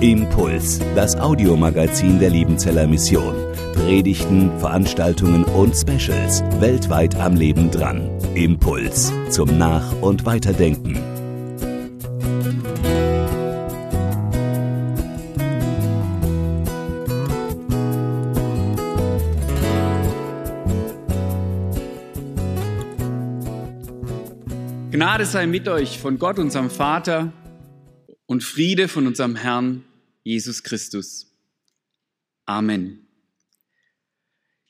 Impuls, das Audiomagazin der Liebenzeller Mission. Predigten, Veranstaltungen und Specials weltweit am Leben dran. Impuls zum Nach- und Weiterdenken. Gnade sei mit euch von Gott, unserem Vater, und Friede von unserem Herrn Jesus Christus. Amen.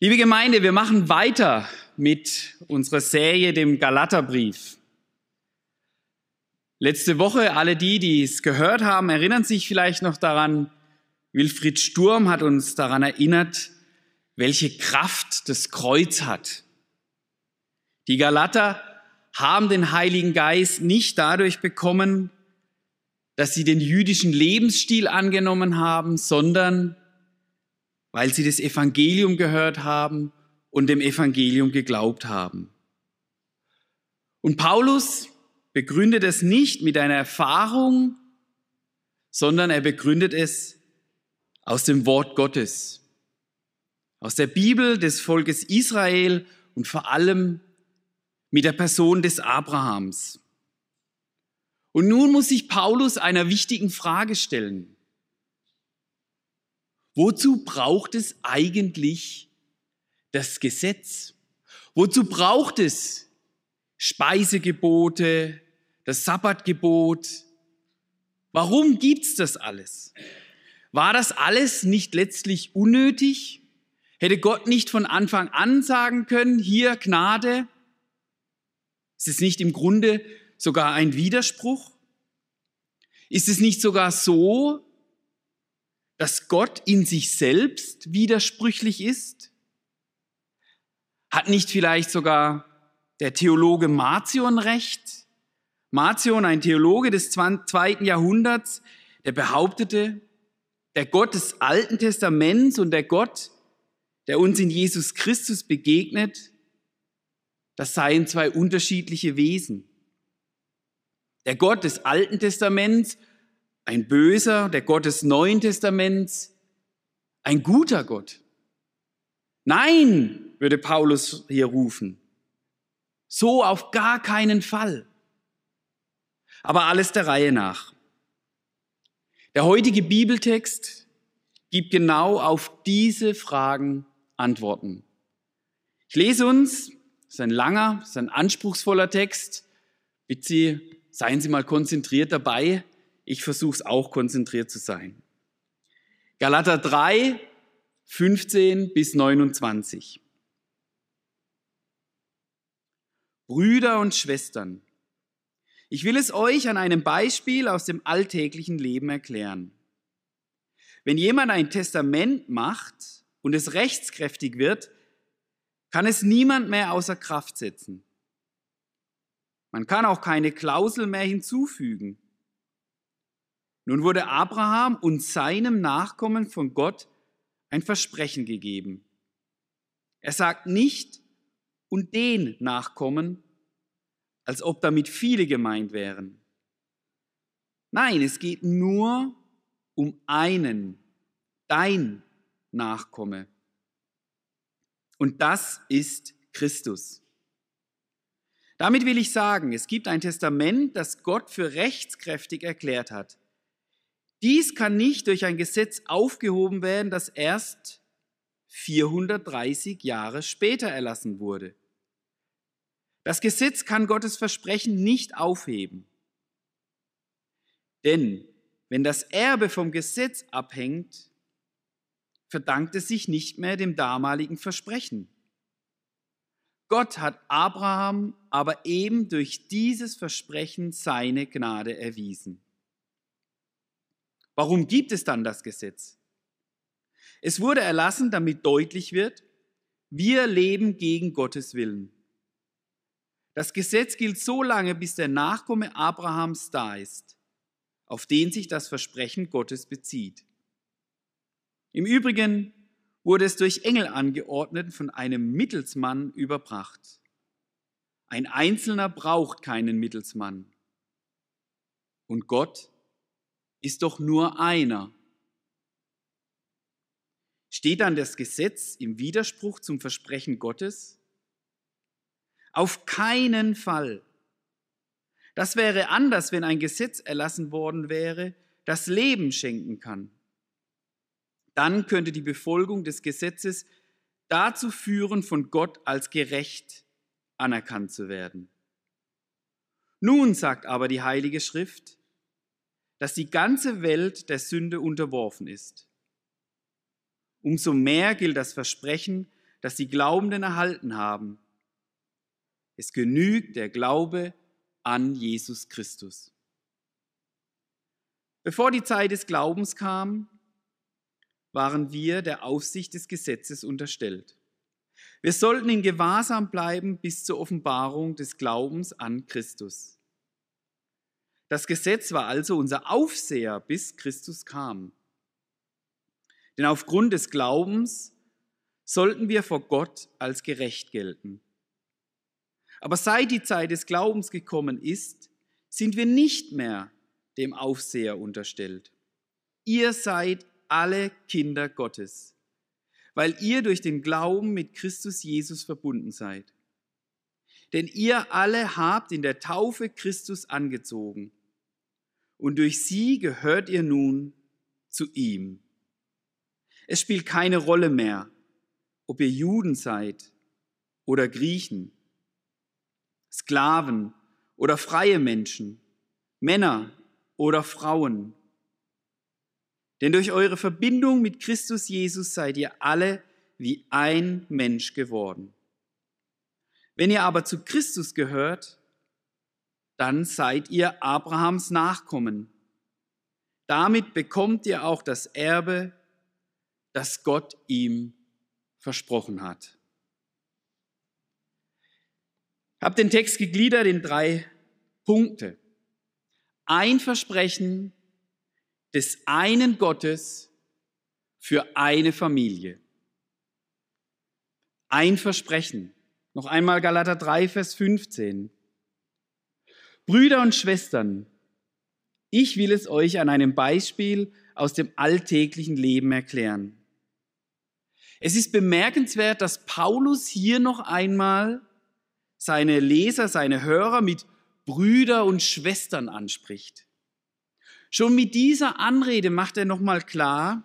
Liebe Gemeinde, wir machen weiter mit unserer Serie, dem Galaterbrief. Letzte Woche, alle die, die es gehört haben, erinnern sich vielleicht noch daran, Wilfried Sturm hat uns daran erinnert, welche Kraft das Kreuz hat. Die Galater haben den Heiligen Geist nicht dadurch bekommen, dass sie den jüdischen Lebensstil angenommen haben, sondern weil sie das Evangelium gehört haben und dem Evangelium geglaubt haben. Und Paulus begründet es nicht mit einer Erfahrung, sondern er begründet es aus dem Wort Gottes, aus der Bibel des Volkes Israel und vor allem mit der Person des Abrahams. Und nun muss sich Paulus einer wichtigen Frage stellen. Wozu braucht es eigentlich das Gesetz? Wozu braucht es Speisegebote, das Sabbatgebot? Warum gibt's das alles? War das alles nicht letztlich unnötig? Hätte Gott nicht von Anfang an sagen können, hier Gnade, ist es nicht im Grunde sogar ein Widerspruch? Ist es nicht sogar so, dass Gott in sich selbst widersprüchlich ist? Hat nicht vielleicht sogar der Theologe Marcion recht? Marcion, ein Theologe des zweiten Jahrhunderts, der behauptete, der Gott des Alten Testaments und der Gott, der uns in Jesus Christus begegnet, das seien zwei unterschiedliche Wesen. Der Gott des Alten Testaments, ein böser, der Gott des Neuen Testaments, ein guter Gott. Nein, würde Paulus hier rufen. So auf gar keinen Fall. Aber alles der Reihe nach. Der heutige Bibeltext gibt genau auf diese Fragen Antworten. Ich lese uns das ist ein langer, das ist ein anspruchsvoller Text. Bitte Sie, seien Sie mal konzentriert dabei. Ich versuche es auch konzentriert zu sein. Galater 3, 15 bis 29. Brüder und Schwestern, ich will es euch an einem Beispiel aus dem alltäglichen Leben erklären. Wenn jemand ein Testament macht und es rechtskräftig wird, kann es niemand mehr außer Kraft setzen. Man kann auch keine Klausel mehr hinzufügen. Nun wurde Abraham und seinem Nachkommen von Gott ein Versprechen gegeben. Er sagt nicht und den Nachkommen, als ob damit viele gemeint wären. Nein, es geht nur um einen, dein Nachkomme. Und das ist Christus. Damit will ich sagen, es gibt ein Testament, das Gott für rechtskräftig erklärt hat. Dies kann nicht durch ein Gesetz aufgehoben werden, das erst 430 Jahre später erlassen wurde. Das Gesetz kann Gottes Versprechen nicht aufheben. Denn wenn das Erbe vom Gesetz abhängt, verdankt es sich nicht mehr dem damaligen Versprechen. Gott hat Abraham aber eben durch dieses Versprechen seine Gnade erwiesen. Warum gibt es dann das Gesetz? Es wurde erlassen, damit deutlich wird, wir leben gegen Gottes Willen. Das Gesetz gilt so lange, bis der Nachkomme Abrahams da ist, auf den sich das Versprechen Gottes bezieht. Im Übrigen wurde es durch Engel angeordnet von einem Mittelsmann überbracht. Ein Einzelner braucht keinen Mittelsmann. Und Gott ist doch nur einer. Steht dann das Gesetz im Widerspruch zum Versprechen Gottes? Auf keinen Fall. Das wäre anders, wenn ein Gesetz erlassen worden wäre, das Leben schenken kann. Dann könnte die Befolgung des Gesetzes dazu führen, von Gott als gerecht anerkannt zu werden. Nun sagt aber die Heilige Schrift, dass die ganze Welt der Sünde unterworfen ist. Umso mehr gilt das Versprechen, das die Glaubenden erhalten haben. Es genügt der Glaube an Jesus Christus. Bevor die Zeit des Glaubens kam, waren wir der Aufsicht des Gesetzes unterstellt. Wir sollten in Gewahrsam bleiben bis zur Offenbarung des Glaubens an Christus. Das Gesetz war also unser Aufseher, bis Christus kam. Denn aufgrund des Glaubens sollten wir vor Gott als gerecht gelten. Aber seit die Zeit des Glaubens gekommen ist, sind wir nicht mehr dem Aufseher unterstellt. Ihr seid alle Kinder Gottes, weil ihr durch den Glauben mit Christus Jesus verbunden seid. Denn ihr alle habt in der Taufe Christus angezogen und durch sie gehört ihr nun zu ihm. Es spielt keine Rolle mehr, ob ihr Juden seid oder Griechen, Sklaven oder freie Menschen, Männer oder Frauen, denn durch eure Verbindung mit Christus Jesus seid ihr alle wie ein Mensch geworden. Wenn ihr aber zu Christus gehört, dann seid ihr Abrahams Nachkommen. Damit bekommt ihr auch das Erbe, das Gott ihm versprochen hat. Ich habe den Text gegliedert in drei Punkte. Ein Versprechen, des einen Gottes für eine Familie. Ein Versprechen. Noch einmal Galater 3, Vers 15. Brüder und Schwestern, ich will es euch an einem Beispiel aus dem alltäglichen Leben erklären. Es ist bemerkenswert, dass Paulus hier noch einmal seine Leser, seine Hörer mit Brüder und Schwestern anspricht. Schon mit dieser Anrede macht er nochmal klar,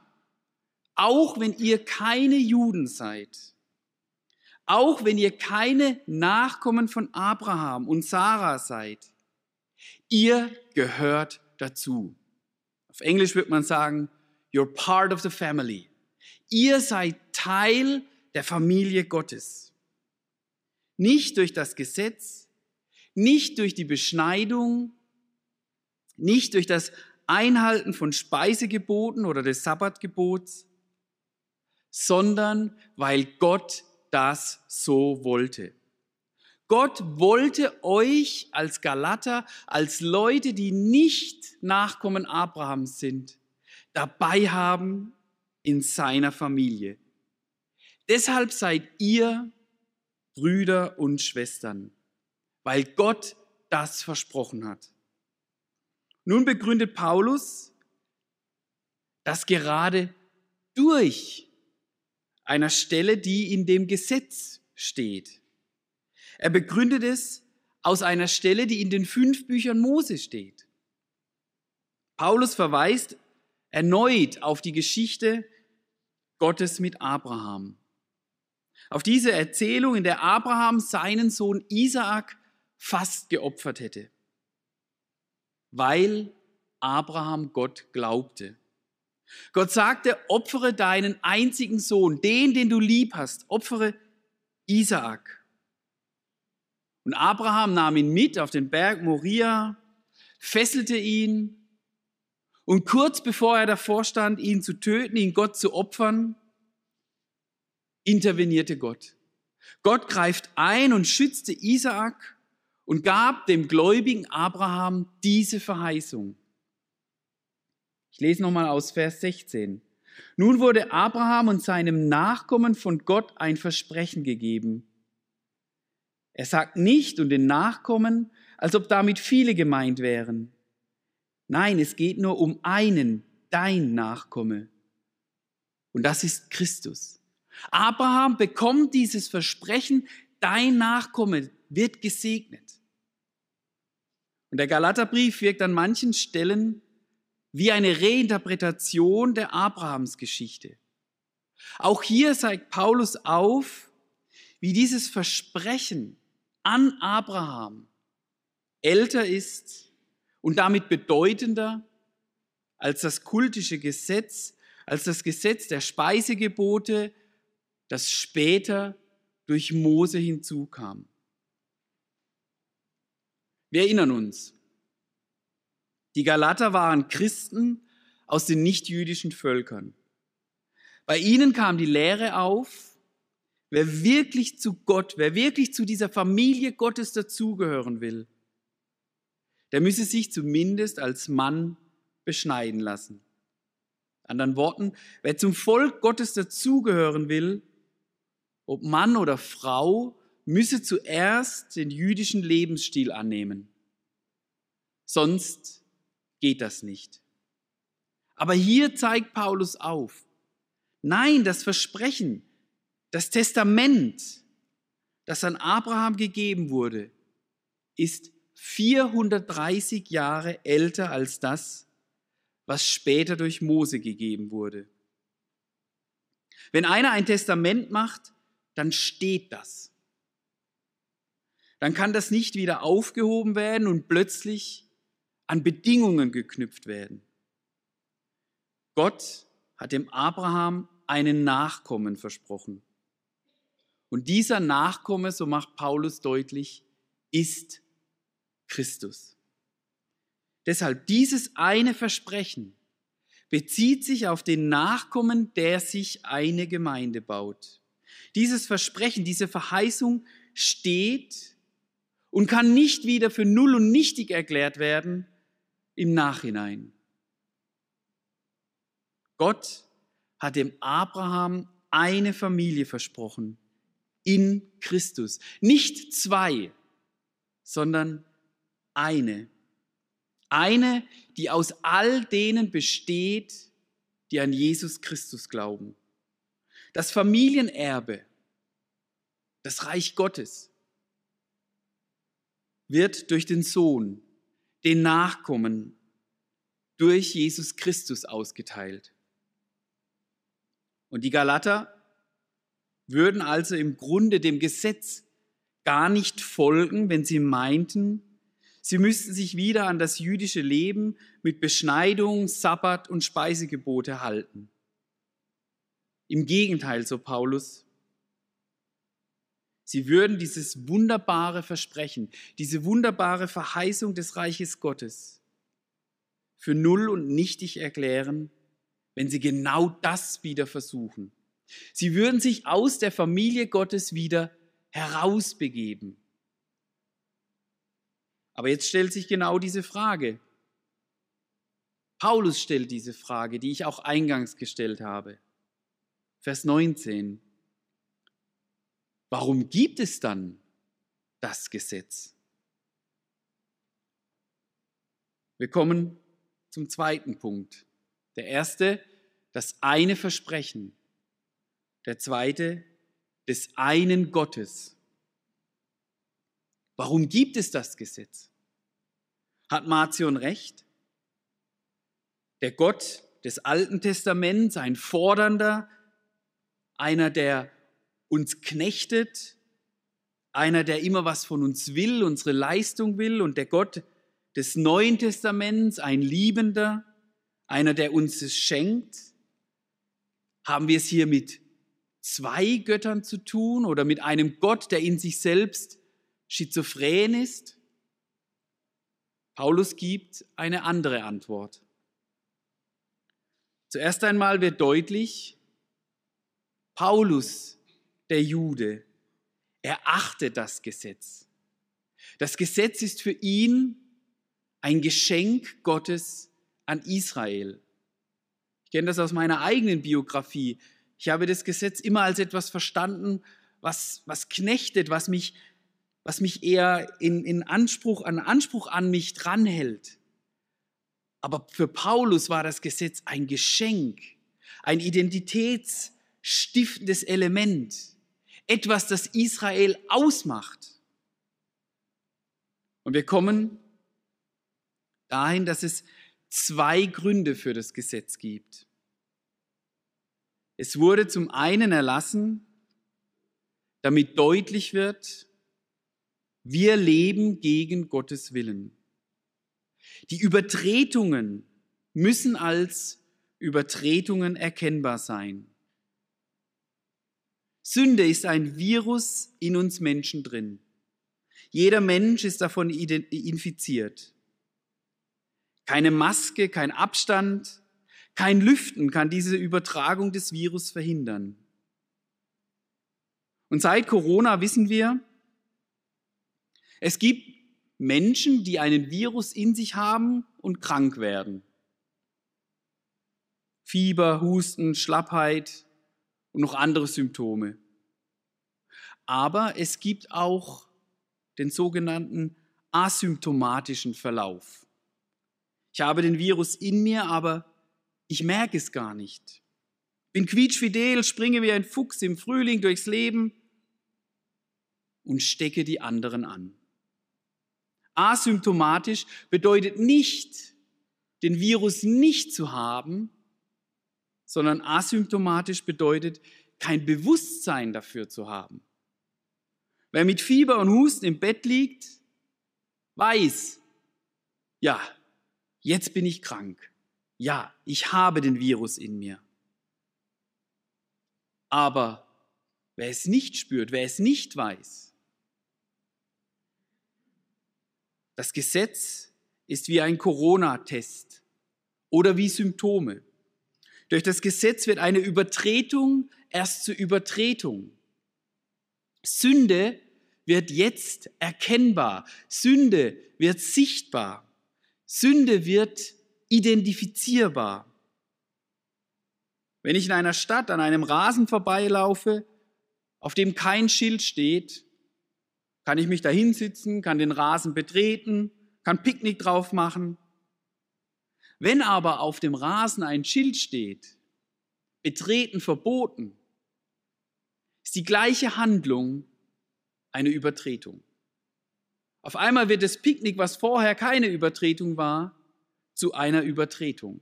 auch wenn ihr keine Juden seid, auch wenn ihr keine Nachkommen von Abraham und Sarah seid, ihr gehört dazu. Auf Englisch wird man sagen, you're part of the family. Ihr seid Teil der Familie Gottes. Nicht durch das Gesetz, nicht durch die Beschneidung, nicht durch das Einhalten von Speisegeboten oder des Sabbatgebots, sondern weil Gott das so wollte. Gott wollte euch als Galater, als Leute, die nicht Nachkommen Abrahams sind, dabei haben in seiner Familie. Deshalb seid ihr Brüder und Schwestern, weil Gott das versprochen hat. Nun begründet Paulus, dass gerade durch einer Stelle, die in dem Gesetz steht. Er begründet es aus einer Stelle, die in den fünf Büchern Mose steht. Paulus verweist erneut auf die Geschichte Gottes mit Abraham. Auf diese Erzählung, in der Abraham seinen Sohn Isaak fast geopfert hätte weil Abraham Gott glaubte. Gott sagte, opfere deinen einzigen Sohn, den, den du lieb hast, opfere Isaak. Und Abraham nahm ihn mit auf den Berg Moria, fesselte ihn und kurz bevor er davor stand, ihn zu töten, ihn Gott zu opfern, intervenierte Gott. Gott greift ein und schützte Isaak und gab dem gläubigen Abraham diese Verheißung. Ich lese nochmal aus Vers 16. Nun wurde Abraham und seinem Nachkommen von Gott ein Versprechen gegeben. Er sagt nicht und den Nachkommen, als ob damit viele gemeint wären. Nein, es geht nur um einen, dein Nachkomme. Und das ist Christus. Abraham bekommt dieses Versprechen, dein Nachkomme wird gesegnet. Und der Galaterbrief wirkt an manchen Stellen wie eine Reinterpretation der Abrahamsgeschichte. Auch hier zeigt Paulus auf, wie dieses Versprechen an Abraham älter ist und damit bedeutender als das kultische Gesetz, als das Gesetz der Speisegebote, das später durch Mose hinzukam. Wir erinnern uns, die Galater waren Christen aus den nichtjüdischen Völkern. Bei ihnen kam die Lehre auf, wer wirklich zu Gott, wer wirklich zu dieser Familie Gottes dazugehören will, der müsse sich zumindest als Mann beschneiden lassen. Anderen Worten, wer zum Volk Gottes dazugehören will, ob Mann oder Frau, müsse zuerst den jüdischen Lebensstil annehmen. Sonst geht das nicht. Aber hier zeigt Paulus auf, nein, das Versprechen, das Testament, das an Abraham gegeben wurde, ist 430 Jahre älter als das, was später durch Mose gegeben wurde. Wenn einer ein Testament macht, dann steht das dann kann das nicht wieder aufgehoben werden und plötzlich an Bedingungen geknüpft werden. Gott hat dem Abraham einen Nachkommen versprochen. Und dieser Nachkomme, so macht Paulus deutlich, ist Christus. Deshalb dieses eine Versprechen bezieht sich auf den Nachkommen, der sich eine Gemeinde baut. Dieses Versprechen, diese Verheißung steht und kann nicht wieder für null und nichtig erklärt werden im Nachhinein. Gott hat dem Abraham eine Familie versprochen in Christus. Nicht zwei, sondern eine. Eine, die aus all denen besteht, die an Jesus Christus glauben. Das Familienerbe, das Reich Gottes, wird durch den Sohn, den Nachkommen, durch Jesus Christus ausgeteilt. Und die Galater würden also im Grunde dem Gesetz gar nicht folgen, wenn sie meinten, sie müssten sich wieder an das jüdische Leben mit Beschneidung, Sabbat und Speisegebote halten. Im Gegenteil, so Paulus, Sie würden dieses wunderbare Versprechen, diese wunderbare Verheißung des Reiches Gottes für null und nichtig erklären, wenn sie genau das wieder versuchen. Sie würden sich aus der Familie Gottes wieder herausbegeben. Aber jetzt stellt sich genau diese Frage. Paulus stellt diese Frage, die ich auch eingangs gestellt habe. Vers 19. Warum gibt es dann das Gesetz? Wir kommen zum zweiten Punkt. Der erste, das eine Versprechen. Der zweite, des einen Gottes. Warum gibt es das Gesetz? Hat Marcion recht? Der Gott des Alten Testaments, ein fordernder, einer, der uns knechtet, einer, der immer was von uns will, unsere Leistung will und der Gott des Neuen Testaments, ein Liebender, einer, der uns es schenkt? Haben wir es hier mit zwei Göttern zu tun oder mit einem Gott, der in sich selbst schizophren ist? Paulus gibt eine andere Antwort. Zuerst einmal wird deutlich, Paulus der Jude. Er achtet das Gesetz. Das Gesetz ist für ihn ein Geschenk Gottes an Israel. Ich kenne das aus meiner eigenen Biografie. Ich habe das Gesetz immer als etwas verstanden, was, was knechtet, was mich, was mich eher in, in Anspruch, an Anspruch an mich dranhält. Aber für Paulus war das Gesetz ein Geschenk, ein identitätsstiftendes Element, etwas, das Israel ausmacht. Und wir kommen dahin, dass es zwei Gründe für das Gesetz gibt. Es wurde zum einen erlassen, damit deutlich wird, wir leben gegen Gottes Willen. Die Übertretungen müssen als Übertretungen erkennbar sein. Sünde ist ein Virus in uns Menschen drin. Jeder Mensch ist davon infiziert. Keine Maske, kein Abstand, kein Lüften kann diese Übertragung des Virus verhindern. Und seit Corona wissen wir, es gibt Menschen, die einen Virus in sich haben und krank werden. Fieber, Husten, Schlappheit und noch andere Symptome. Aber es gibt auch den sogenannten asymptomatischen Verlauf. Ich habe den Virus in mir, aber ich merke es gar nicht. Bin quietschfidel, springe wie ein Fuchs im Frühling durchs Leben und stecke die anderen an. Asymptomatisch bedeutet nicht, den Virus nicht zu haben, sondern asymptomatisch bedeutet, kein Bewusstsein dafür zu haben. Wer mit Fieber und Husten im Bett liegt, weiß, ja, jetzt bin ich krank. Ja, ich habe den Virus in mir. Aber wer es nicht spürt, wer es nicht weiß, das Gesetz ist wie ein Corona-Test oder wie Symptome. Durch das Gesetz wird eine Übertretung erst zur Übertretung. Sünde wird jetzt erkennbar. Sünde wird sichtbar. Sünde wird identifizierbar. Wenn ich in einer Stadt an einem Rasen vorbeilaufe, auf dem kein Schild steht, kann ich mich da hinsitzen, kann den Rasen betreten, kann Picknick drauf machen. Wenn aber auf dem Rasen ein Schild steht, betreten verboten, ist die gleiche Handlung eine Übertretung. Auf einmal wird das Picknick, was vorher keine Übertretung war, zu einer Übertretung.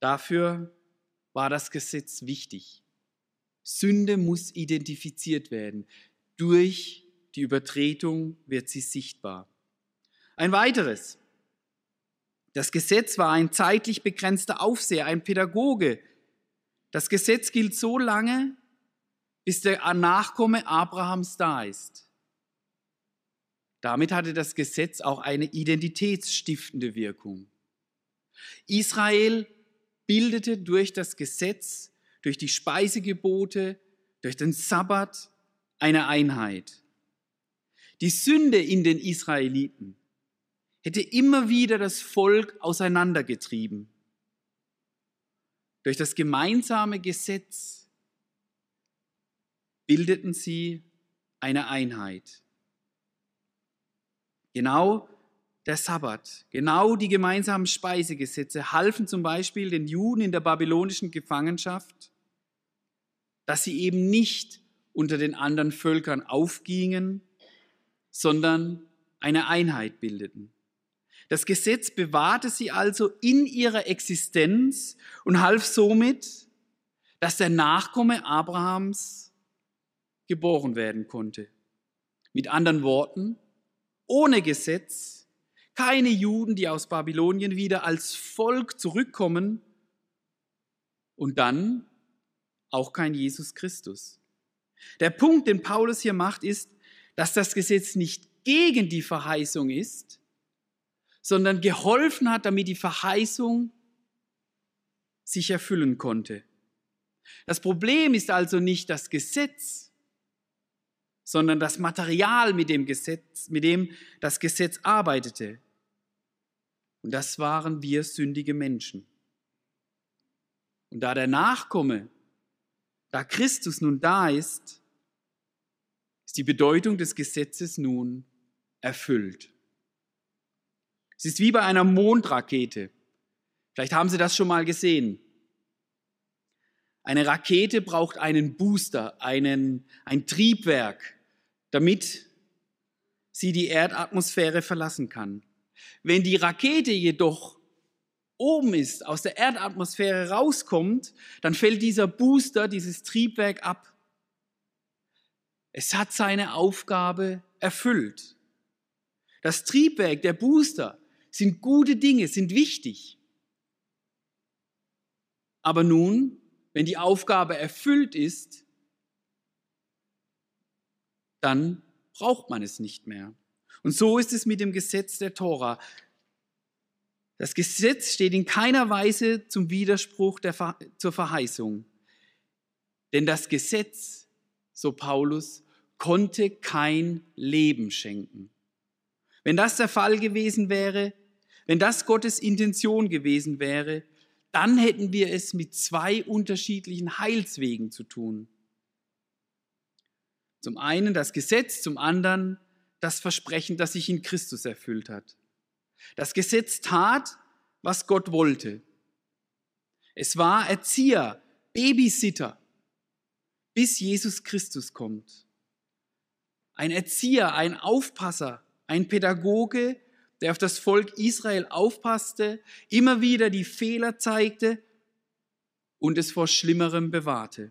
Dafür war das Gesetz wichtig. Sünde muss identifiziert werden. Durch die Übertretung wird sie sichtbar. Ein weiteres. Das Gesetz war ein zeitlich begrenzter Aufseher, ein Pädagoge. Das Gesetz gilt so lange, bis der Nachkomme Abrahams da ist. Damit hatte das Gesetz auch eine identitätsstiftende Wirkung. Israel bildete durch das Gesetz, durch die Speisegebote, durch den Sabbat eine Einheit. Die Sünde in den Israeliten hätte immer wieder das Volk auseinandergetrieben. Durch das gemeinsame Gesetz bildeten sie eine Einheit. Genau der Sabbat, genau die gemeinsamen Speisegesetze halfen zum Beispiel den Juden in der babylonischen Gefangenschaft, dass sie eben nicht unter den anderen Völkern aufgingen, sondern eine Einheit bildeten. Das Gesetz bewahrte sie also in ihrer Existenz und half somit, dass der Nachkomme Abrahams geboren werden konnte. Mit anderen Worten, ohne Gesetz, keine Juden, die aus Babylonien wieder als Volk zurückkommen und dann auch kein Jesus Christus. Der Punkt, den Paulus hier macht, ist, dass das Gesetz nicht gegen die Verheißung ist, sondern geholfen hat, damit die Verheißung sich erfüllen konnte. Das Problem ist also nicht das Gesetz, sondern das Material, mit dem, Gesetz, mit dem das Gesetz arbeitete. Und das waren wir sündige Menschen. Und da der Nachkomme, da Christus nun da ist, ist die Bedeutung des Gesetzes nun erfüllt. Es ist wie bei einer Mondrakete. Vielleicht haben Sie das schon mal gesehen. Eine Rakete braucht einen Booster, einen, ein Triebwerk, damit sie die Erdatmosphäre verlassen kann. Wenn die Rakete jedoch oben ist, aus der Erdatmosphäre rauskommt, dann fällt dieser Booster, dieses Triebwerk ab. Es hat seine Aufgabe erfüllt. Das Triebwerk, der Booster sind gute Dinge, sind wichtig. Aber nun, wenn die Aufgabe erfüllt ist, dann braucht man es nicht mehr. Und so ist es mit dem Gesetz der Tora. Das Gesetz steht in keiner Weise zum Widerspruch der, zur Verheißung. Denn das Gesetz, so Paulus, konnte kein Leben schenken. Wenn das der Fall gewesen wäre, wenn das Gottes Intention gewesen wäre, dann hätten wir es mit zwei unterschiedlichen Heilswegen zu tun. Zum einen das Gesetz, zum anderen das Versprechen, das sich in Christus erfüllt hat. Das Gesetz tat, was Gott wollte. Es war Erzieher, Babysitter, bis Jesus Christus kommt. Ein Erzieher, ein Aufpasser, ein Pädagoge, der auf das Volk Israel aufpasste, immer wieder die Fehler zeigte und es vor Schlimmerem bewahrte.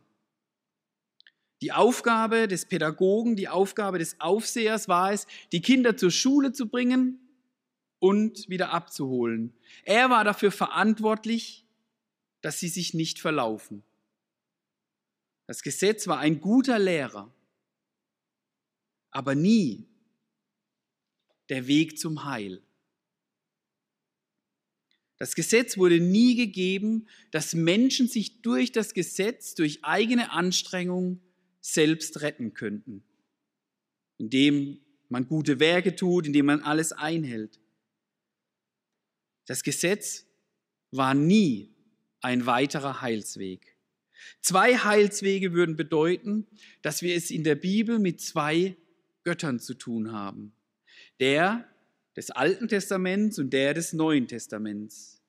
Die Aufgabe des Pädagogen, die Aufgabe des Aufsehers war es, die Kinder zur Schule zu bringen und wieder abzuholen. Er war dafür verantwortlich, dass sie sich nicht verlaufen. Das Gesetz war ein guter Lehrer, aber nie der Weg zum Heil. Das Gesetz wurde nie gegeben, dass Menschen sich durch das Gesetz, durch eigene Anstrengung selbst retten könnten, indem man gute Werke tut, indem man alles einhält. Das Gesetz war nie ein weiterer Heilsweg. Zwei Heilswege würden bedeuten, dass wir es in der Bibel mit zwei Göttern zu tun haben. Der des Alten Testaments und der des Neuen Testaments.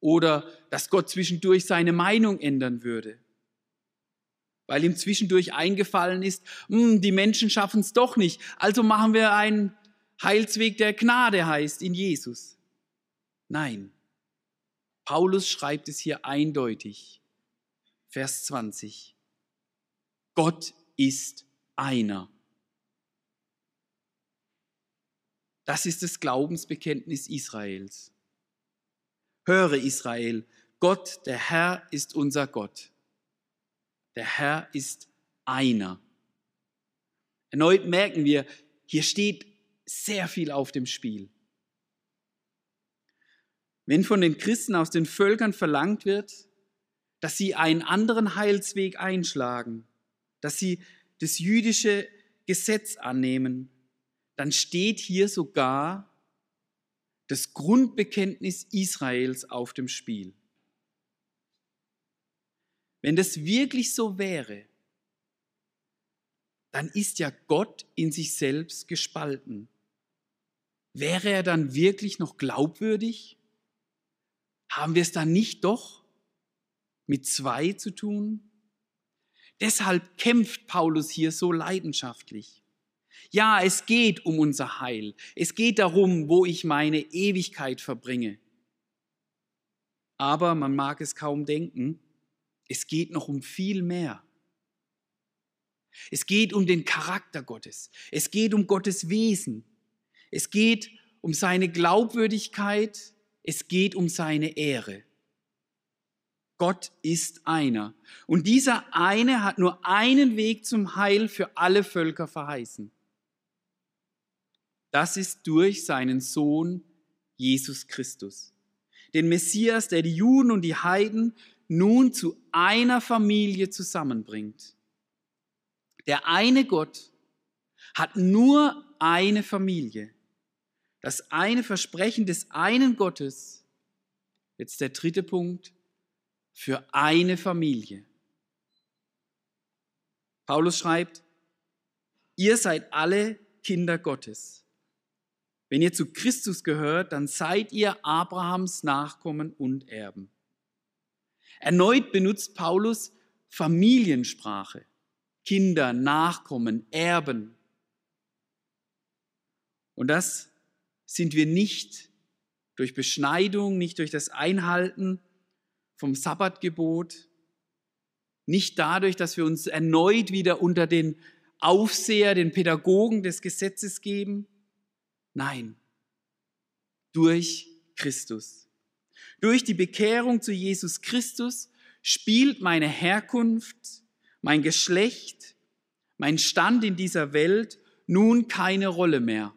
Oder dass Gott zwischendurch seine Meinung ändern würde weil ihm zwischendurch eingefallen ist, hm, die Menschen schaffen es doch nicht, also machen wir einen Heilsweg, der Gnade heißt in Jesus. Nein, Paulus schreibt es hier eindeutig. Vers 20. Gott ist einer. Das ist das Glaubensbekenntnis Israels. Höre Israel, Gott, der Herr, ist unser Gott. Der Herr ist einer. Erneut merken wir, hier steht sehr viel auf dem Spiel. Wenn von den Christen aus den Völkern verlangt wird, dass sie einen anderen Heilsweg einschlagen, dass sie das jüdische Gesetz annehmen, dann steht hier sogar das Grundbekenntnis Israels auf dem Spiel. Wenn das wirklich so wäre, dann ist ja Gott in sich selbst gespalten. Wäre er dann wirklich noch glaubwürdig? Haben wir es dann nicht doch mit zwei zu tun? Deshalb kämpft Paulus hier so leidenschaftlich. Ja, es geht um unser Heil. Es geht darum, wo ich meine Ewigkeit verbringe. Aber man mag es kaum denken, es geht noch um viel mehr. Es geht um den Charakter Gottes. Es geht um Gottes Wesen. Es geht um seine Glaubwürdigkeit. Es geht um seine Ehre. Gott ist einer. Und dieser eine hat nur einen Weg zum Heil für alle Völker verheißen. Das ist durch seinen Sohn Jesus Christus. Den Messias, der die Juden und die Heiden nun zu einer Familie zusammenbringt. Der eine Gott hat nur eine Familie. Das eine Versprechen des einen Gottes, jetzt der dritte Punkt, für eine Familie. Paulus schreibt, ihr seid alle Kinder Gottes, wenn ihr zu Christus gehört, dann seid ihr Abrahams Nachkommen und Erben. Erneut benutzt Paulus Familiensprache. Kinder, Nachkommen, Erben. Und das sind wir nicht durch Beschneidung, nicht durch das Einhalten vom Sabbatgebot, nicht dadurch, dass wir uns erneut wieder unter den Aufseher, den Pädagogen des Gesetzes geben, Nein, durch Christus. Durch die Bekehrung zu Jesus Christus spielt meine Herkunft, mein Geschlecht, mein Stand in dieser Welt nun keine Rolle mehr.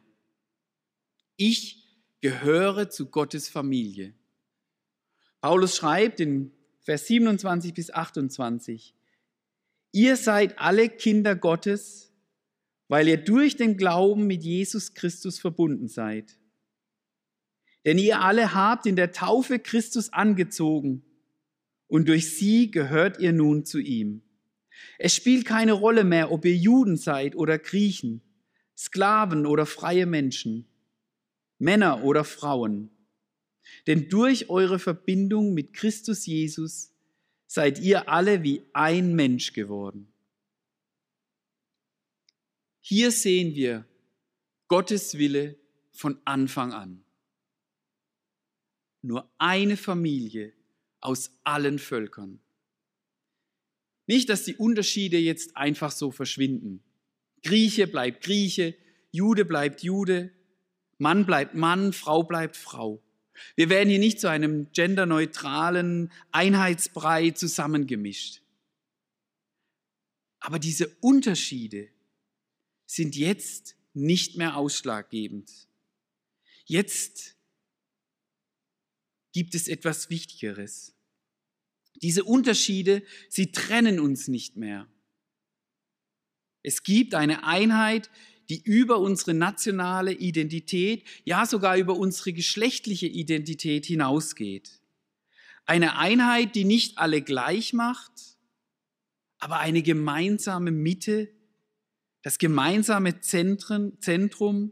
Ich gehöre zu Gottes Familie. Paulus schreibt in Vers 27 bis 28, ihr seid alle Kinder Gottes, weil ihr durch den Glauben mit Jesus Christus verbunden seid. Denn ihr alle habt in der Taufe Christus angezogen und durch sie gehört ihr nun zu ihm. Es spielt keine Rolle mehr, ob ihr Juden seid oder Griechen, Sklaven oder freie Menschen, Männer oder Frauen. Denn durch eure Verbindung mit Christus Jesus seid ihr alle wie ein Mensch geworden. Hier sehen wir Gottes Wille von Anfang an. Nur eine Familie aus allen Völkern. Nicht, dass die Unterschiede jetzt einfach so verschwinden. Grieche bleibt Grieche, Jude bleibt Jude, Mann bleibt Mann, Frau bleibt Frau. Wir werden hier nicht zu einem genderneutralen Einheitsbrei zusammengemischt. Aber diese Unterschiede, sind jetzt nicht mehr ausschlaggebend. Jetzt gibt es etwas Wichtigeres. Diese Unterschiede, sie trennen uns nicht mehr. Es gibt eine Einheit, die über unsere nationale Identität, ja sogar über unsere geschlechtliche Identität hinausgeht. Eine Einheit, die nicht alle gleich macht, aber eine gemeinsame Mitte das gemeinsame Zentren, Zentrum,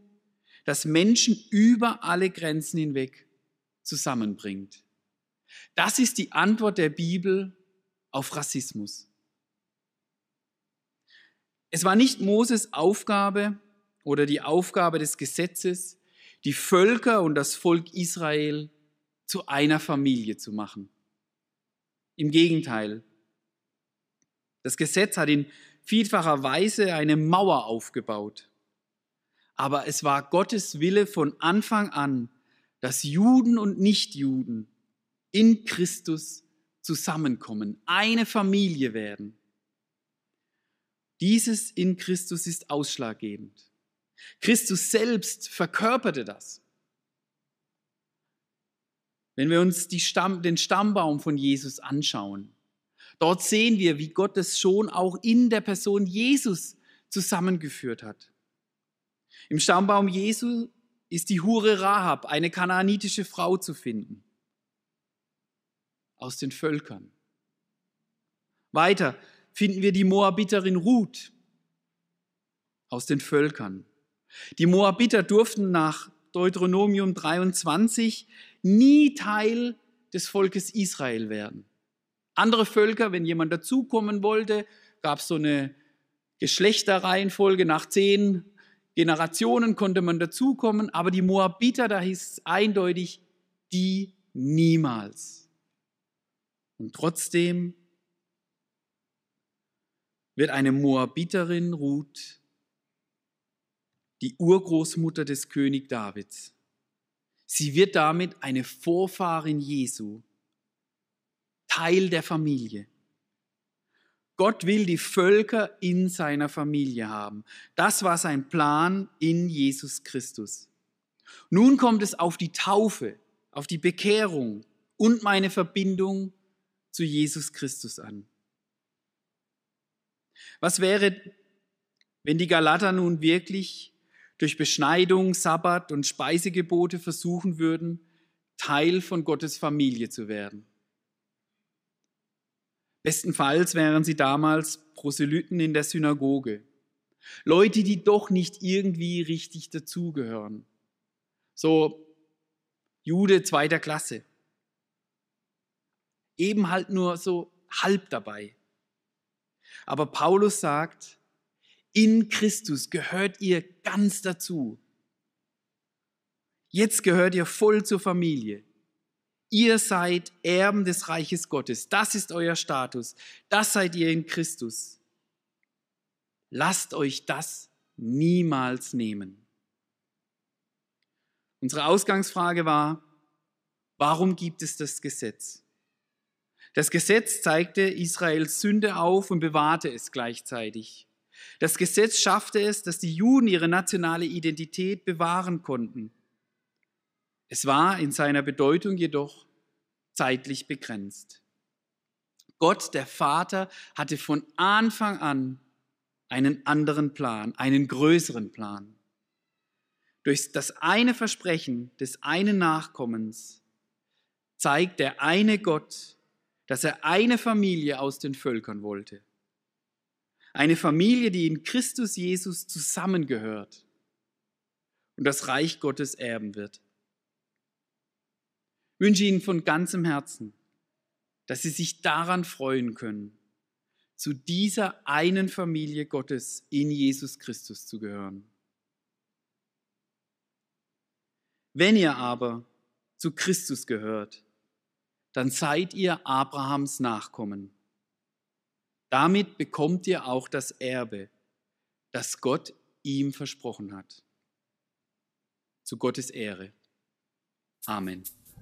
das Menschen über alle Grenzen hinweg zusammenbringt. Das ist die Antwort der Bibel auf Rassismus. Es war nicht Moses Aufgabe oder die Aufgabe des Gesetzes, die Völker und das Volk Israel zu einer Familie zu machen. Im Gegenteil. Das Gesetz hat in vielfacher Weise eine Mauer aufgebaut. Aber es war Gottes Wille von Anfang an, dass Juden und Nichtjuden in Christus zusammenkommen, eine Familie werden. Dieses in Christus ist ausschlaggebend. Christus selbst verkörperte das. Wenn wir uns Stamm, den Stammbaum von Jesus anschauen, Dort sehen wir, wie Gott es schon auch in der Person Jesus zusammengeführt hat. Im Stammbaum Jesu ist die Hure Rahab, eine kanaanitische Frau, zu finden. Aus den Völkern. Weiter finden wir die Moabiterin Ruth aus den Völkern. Die Moabiter durften nach Deuteronomium 23 nie Teil des Volkes Israel werden. Andere Völker, wenn jemand dazukommen wollte, gab es so eine Geschlechterreihenfolge. Nach zehn Generationen konnte man dazukommen, aber die Moabiter, da hieß es eindeutig, die niemals. Und trotzdem wird eine Moabiterin Ruth die Urgroßmutter des König Davids. Sie wird damit eine Vorfahrin Jesu Teil der Familie. Gott will die Völker in seiner Familie haben. Das war sein Plan in Jesus Christus. Nun kommt es auf die Taufe, auf die Bekehrung und meine Verbindung zu Jesus Christus an. Was wäre, wenn die Galater nun wirklich durch Beschneidung, Sabbat und Speisegebote versuchen würden, Teil von Gottes Familie zu werden? Bestenfalls wären sie damals Proselyten in der Synagoge. Leute, die doch nicht irgendwie richtig dazugehören. So Jude zweiter Klasse. Eben halt nur so halb dabei. Aber Paulus sagt, in Christus gehört ihr ganz dazu. Jetzt gehört ihr voll zur Familie. Ihr seid Erben des Reiches Gottes. Das ist euer Status. Das seid ihr in Christus. Lasst euch das niemals nehmen. Unsere Ausgangsfrage war, warum gibt es das Gesetz? Das Gesetz zeigte Israels Sünde auf und bewahrte es gleichzeitig. Das Gesetz schaffte es, dass die Juden ihre nationale Identität bewahren konnten. Es war in seiner Bedeutung jedoch zeitlich begrenzt. Gott, der Vater, hatte von Anfang an einen anderen Plan, einen größeren Plan. Durch das eine Versprechen des einen Nachkommens zeigt der eine Gott, dass er eine Familie aus den Völkern wollte. Eine Familie, die in Christus Jesus zusammengehört und das Reich Gottes erben wird. Wünsche Ihnen von ganzem Herzen, dass Sie sich daran freuen können, zu dieser einen Familie Gottes in Jesus Christus zu gehören. Wenn ihr aber zu Christus gehört, dann seid ihr Abrahams Nachkommen. Damit bekommt ihr auch das Erbe, das Gott ihm versprochen hat. Zu Gottes Ehre. Amen.